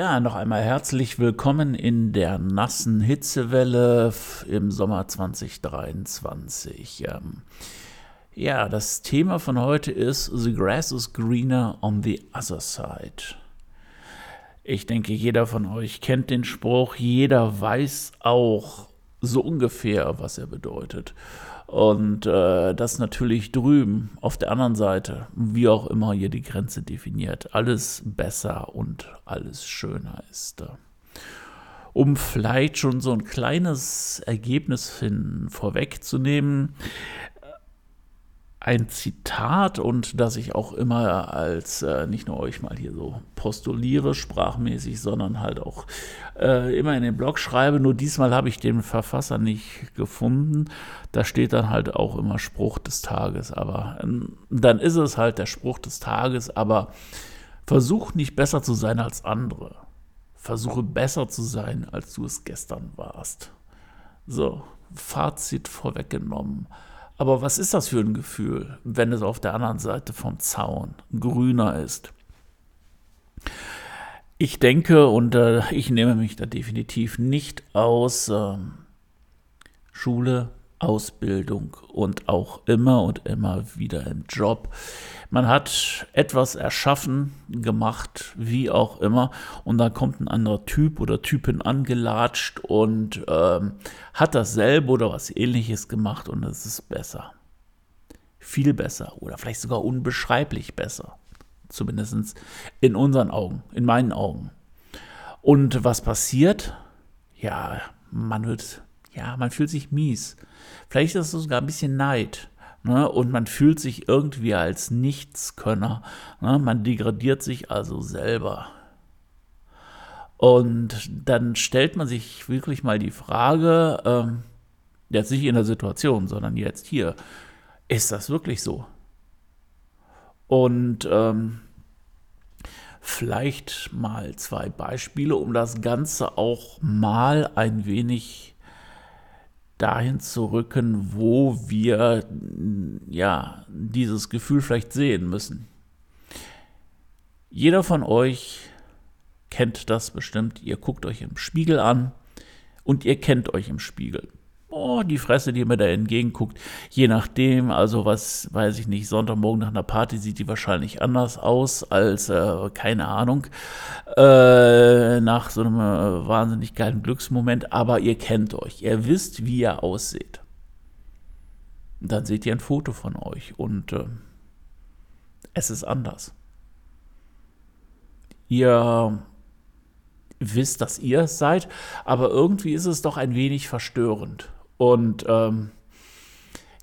Ja, noch einmal herzlich willkommen in der nassen Hitzewelle im Sommer 2023. Ähm, ja, das Thema von heute ist The grass is greener on the other side. Ich denke, jeder von euch kennt den Spruch, jeder weiß auch so ungefähr, was er bedeutet. Und äh, das natürlich drüben auf der anderen Seite, wie auch immer ihr die Grenze definiert, alles besser und alles schöner ist. Um vielleicht schon so ein kleines Ergebnis hin vorwegzunehmen, ein Zitat und das ich auch immer als äh, nicht nur euch mal hier so postuliere sprachmäßig, sondern halt auch äh, immer in den Blog schreibe. Nur diesmal habe ich den Verfasser nicht gefunden. Da steht dann halt auch immer Spruch des Tages. Aber ähm, dann ist es halt der Spruch des Tages. Aber versuch nicht besser zu sein als andere. Versuche besser zu sein, als du es gestern warst. So, Fazit vorweggenommen. Aber was ist das für ein Gefühl, wenn es auf der anderen Seite vom Zaun grüner ist? Ich denke, und äh, ich nehme mich da definitiv nicht aus, äh, Schule, Ausbildung und auch immer und immer wieder im Job. Man hat etwas erschaffen, gemacht, wie auch immer, und dann kommt ein anderer Typ oder Typin angelatscht und ähm, hat dasselbe oder was ähnliches gemacht und es ist besser. Viel besser oder vielleicht sogar unbeschreiblich besser. Zumindest in unseren Augen, in meinen Augen. Und was passiert? Ja, man wird ja, man fühlt sich mies. Vielleicht ist es sogar ein bisschen Neid. Ne? Und man fühlt sich irgendwie als Nichtskönner. Ne? Man degradiert sich also selber. Und dann stellt man sich wirklich mal die Frage, ähm, jetzt nicht in der Situation, sondern jetzt hier, ist das wirklich so? Und ähm, vielleicht mal zwei Beispiele, um das Ganze auch mal ein wenig dahin zu rücken, wo wir ja dieses Gefühl vielleicht sehen müssen. Jeder von euch kennt das bestimmt. Ihr guckt euch im Spiegel an und ihr kennt euch im Spiegel oh, die Fresse, die mir da entgegenguckt, je nachdem, also was, weiß ich nicht, Sonntagmorgen nach einer Party sieht die wahrscheinlich anders aus als, äh, keine Ahnung, äh, nach so einem äh, wahnsinnig geilen Glücksmoment, aber ihr kennt euch, ihr wisst, wie ihr aussieht. Dann seht ihr ein Foto von euch und äh, es ist anders. Ihr wisst, dass ihr es seid, aber irgendwie ist es doch ein wenig verstörend. Und ähm,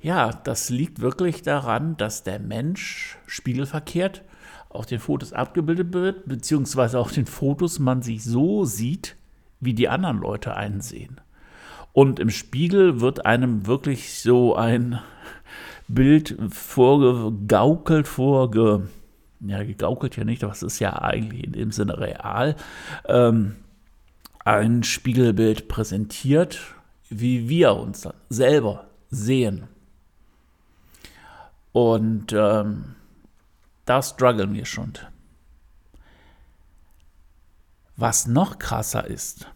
ja, das liegt wirklich daran, dass der Mensch spiegelverkehrt auf den Fotos abgebildet wird, beziehungsweise auf den Fotos man sich so sieht, wie die anderen Leute einen sehen. Und im Spiegel wird einem wirklich so ein Bild vorgegaukelt, vorge, ja, gegaukelt ja nicht, aber es ist ja eigentlich in dem Sinne real, ähm, ein Spiegelbild präsentiert wie wir uns dann selber sehen. Und ähm, da strugglen wir schon. Was noch krasser ist,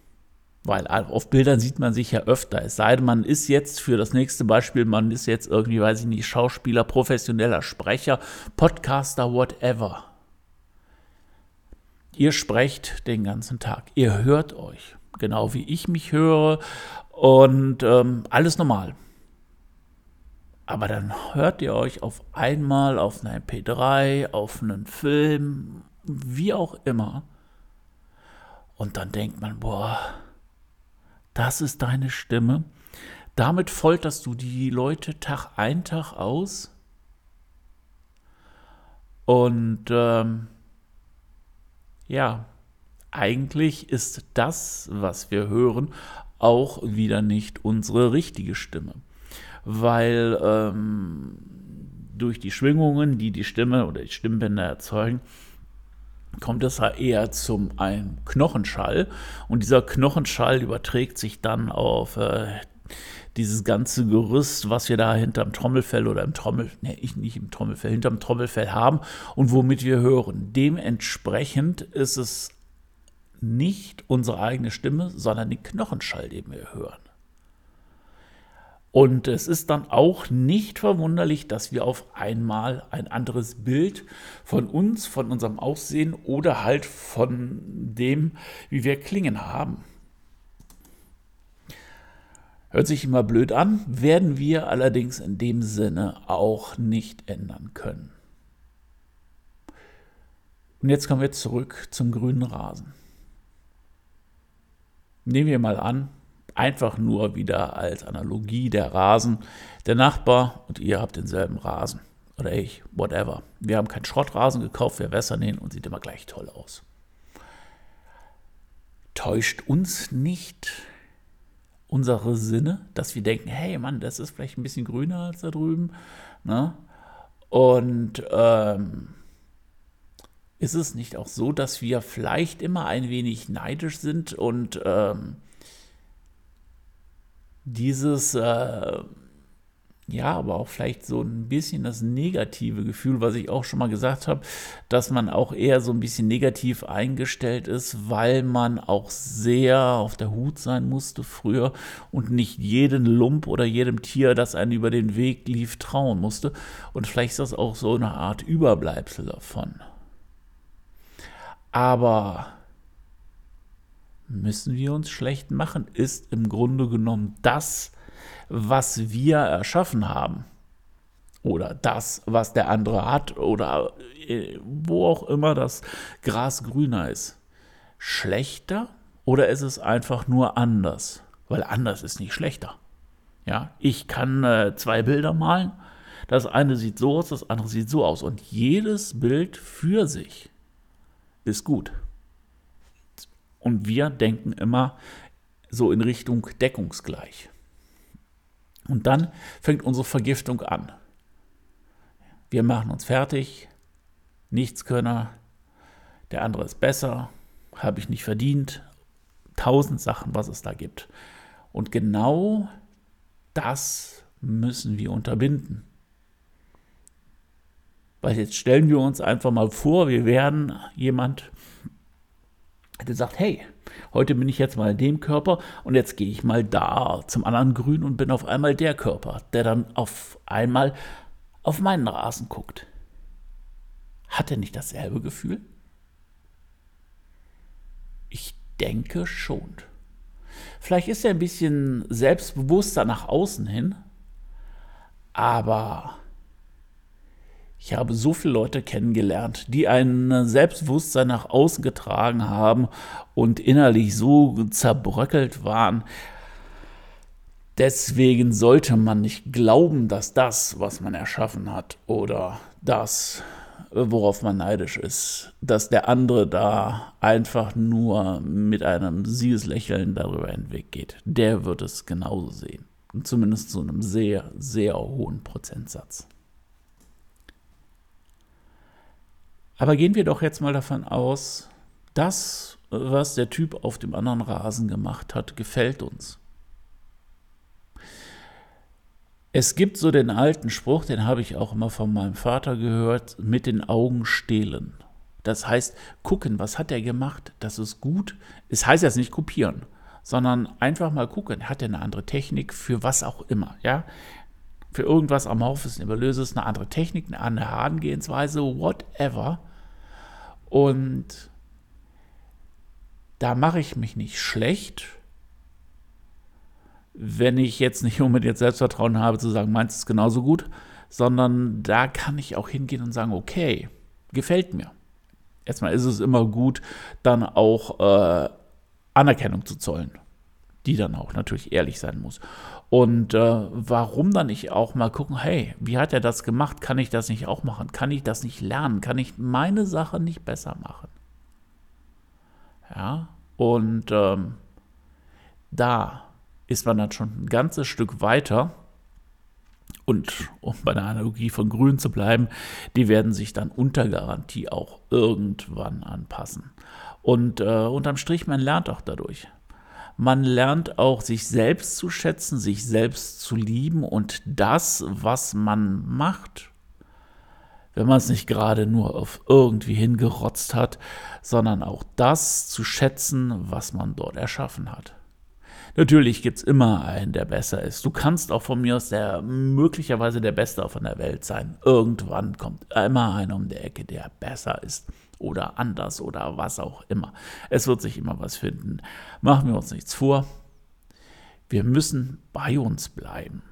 weil auf Bildern sieht man sich ja öfter, es sei denn, man ist jetzt für das nächste Beispiel, man ist jetzt irgendwie, weiß ich nicht, Schauspieler, professioneller Sprecher, Podcaster, whatever. Ihr sprecht den ganzen Tag, ihr hört euch, genau wie ich mich höre und ähm, alles normal. Aber dann hört ihr euch auf einmal auf einer MP3, auf einen Film, wie auch immer. Und dann denkt man, boah, das ist deine Stimme. Damit folterst du die Leute Tag ein, Tag aus. Und ähm, ja, eigentlich ist das, was wir hören, auch wieder nicht unsere richtige Stimme. weil ähm, durch die Schwingungen, die die Stimme oder die Stimmbänder erzeugen, kommt es eher zum einem Knochenschall und dieser Knochenschall überträgt sich dann auf äh, dieses ganze Gerüst, was wir da hinterm Trommelfell oder im Trommel, ne, ich nicht im Trommelfell, hinterm Trommelfell haben und womit wir hören. Dementsprechend ist es nicht unsere eigene Stimme, sondern den Knochenschall, den wir hören. Und es ist dann auch nicht verwunderlich, dass wir auf einmal ein anderes Bild von uns, von unserem Aussehen oder halt von dem, wie wir klingen haben. Hört sich immer blöd an, werden wir allerdings in dem Sinne auch nicht ändern können. Und jetzt kommen wir zurück zum grünen Rasen. Nehmen wir mal an, einfach nur wieder als Analogie der Rasen. Der Nachbar und ihr habt denselben Rasen. Oder ich, whatever. Wir haben keinen Schrottrasen gekauft, wir wässern ihn und sieht immer gleich toll aus. Täuscht uns nicht unsere Sinne, dass wir denken, hey Mann, das ist vielleicht ein bisschen grüner als da drüben. Ne? Und ähm, ist es nicht auch so, dass wir vielleicht immer ein wenig neidisch sind und ähm, dieses, äh, ja, aber auch vielleicht so ein bisschen das negative Gefühl, was ich auch schon mal gesagt habe, dass man auch eher so ein bisschen negativ eingestellt ist, weil man auch sehr auf der Hut sein musste früher und nicht jeden Lump oder jedem Tier, das einen über den Weg lief, trauen musste. Und vielleicht ist das auch so eine Art Überbleibsel davon. Aber müssen wir uns schlecht machen, ist im Grunde genommen das, was wir erschaffen haben. Oder das, was der andere hat. Oder äh, wo auch immer das Gras grüner ist. Schlechter oder ist es einfach nur anders? Weil anders ist nicht schlechter. Ja, ich kann äh, zwei Bilder malen. Das eine sieht so aus, das andere sieht so aus. Und jedes Bild für sich ist gut. Und wir denken immer so in Richtung deckungsgleich. Und dann fängt unsere Vergiftung an. Wir machen uns fertig, Nichtskönner, der andere ist besser, habe ich nicht verdient, tausend Sachen, was es da gibt. Und genau das müssen wir unterbinden. Weil jetzt stellen wir uns einfach mal vor, wir wären jemand, der sagt, hey, heute bin ich jetzt mal in dem Körper und jetzt gehe ich mal da zum anderen Grün und bin auf einmal der Körper, der dann auf einmal auf meinen Rasen guckt. Hat er nicht dasselbe Gefühl? Ich denke schon. Vielleicht ist er ein bisschen selbstbewusster nach außen hin, aber ich habe so viele Leute kennengelernt, die ein Selbstbewusstsein nach außen getragen haben und innerlich so zerbröckelt waren. Deswegen sollte man nicht glauben, dass das, was man erschaffen hat oder das, worauf man neidisch ist, dass der andere da einfach nur mit einem Siegeslächeln darüber hinweg geht. Der wird es genauso sehen. Zumindest zu einem sehr, sehr hohen Prozentsatz. Aber gehen wir doch jetzt mal davon aus, das, was der Typ auf dem anderen Rasen gemacht hat, gefällt uns. Es gibt so den alten Spruch, den habe ich auch immer von meinem Vater gehört, mit den Augen stehlen. Das heißt, gucken, was hat er gemacht, das ist gut. Es heißt jetzt nicht kopieren, sondern einfach mal gucken, hat er eine andere Technik für was auch immer, ja? Für irgendwas amorphes, Nebulöses, eine andere Technik, eine andere Herangehensweise, whatever. Und da mache ich mich nicht schlecht, wenn ich jetzt nicht unbedingt Selbstvertrauen habe, zu sagen, meins ist genauso gut, sondern da kann ich auch hingehen und sagen, okay, gefällt mir. Erstmal ist es immer gut, dann auch äh, Anerkennung zu zollen, die dann auch natürlich ehrlich sein muss. Und äh, warum dann nicht auch mal gucken, hey, wie hat er das gemacht? Kann ich das nicht auch machen? Kann ich das nicht lernen? Kann ich meine Sache nicht besser machen? Ja, und ähm, da ist man dann schon ein ganzes Stück weiter, und um bei der Analogie von Grün zu bleiben, die werden sich dann unter Garantie auch irgendwann anpassen. Und äh, unterm Strich, man lernt auch dadurch. Man lernt auch, sich selbst zu schätzen, sich selbst zu lieben und das, was man macht, wenn man es nicht gerade nur auf irgendwie hingerotzt hat, sondern auch das zu schätzen, was man dort erschaffen hat. Natürlich gibt es immer einen, der besser ist. Du kannst auch von mir aus der möglicherweise der Beste von der Welt sein. Irgendwann kommt immer einer um die Ecke, der besser ist oder anders oder was auch immer. Es wird sich immer was finden. Machen wir uns nichts vor. Wir müssen bei uns bleiben.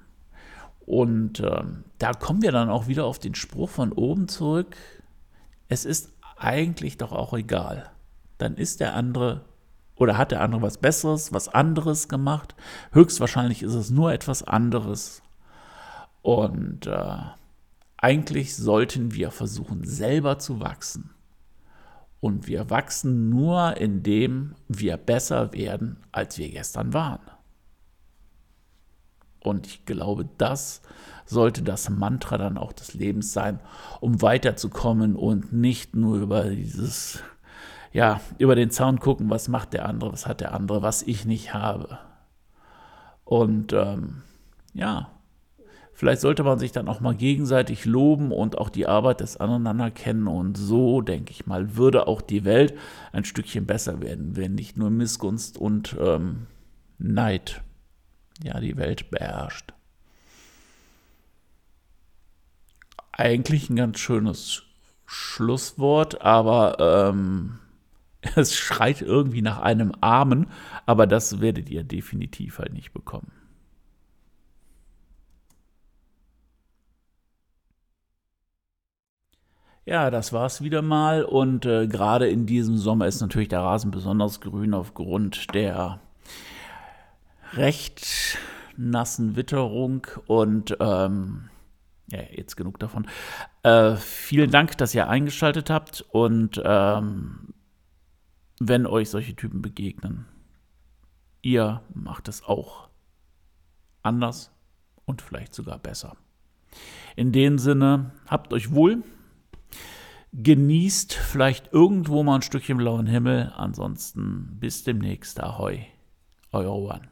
Und äh, da kommen wir dann auch wieder auf den Spruch von oben zurück. Es ist eigentlich doch auch egal. Dann ist der andere oder hat der andere was Besseres, was anderes gemacht. Höchstwahrscheinlich ist es nur etwas anderes. Und äh, eigentlich sollten wir versuchen, selber zu wachsen. Und wir wachsen nur, indem wir besser werden, als wir gestern waren. Und ich glaube, das sollte das Mantra dann auch des Lebens sein, um weiterzukommen und nicht nur über dieses, ja, über den Zaun gucken, was macht der andere, was hat der andere, was ich nicht habe. Und ähm, ja, Vielleicht sollte man sich dann auch mal gegenseitig loben und auch die Arbeit des anderen anerkennen. Und so, denke ich mal, würde auch die Welt ein Stückchen besser werden, wenn nicht nur Missgunst und ähm, Neid ja die Welt beherrscht. Eigentlich ein ganz schönes Schlusswort, aber ähm, es schreit irgendwie nach einem Amen, aber das werdet ihr definitiv halt nicht bekommen. Ja, das war's wieder mal. Und äh, gerade in diesem Sommer ist natürlich der Rasen besonders grün aufgrund der recht nassen Witterung. Und ähm, ja, jetzt genug davon. Äh, vielen Dank, dass ihr eingeschaltet habt. Und ähm, wenn euch solche Typen begegnen, ihr macht es auch anders und vielleicht sogar besser. In dem Sinne, habt euch wohl Genießt vielleicht irgendwo mal ein Stückchen blauen Himmel. Ansonsten bis demnächst. Ahoi. Euer Juan.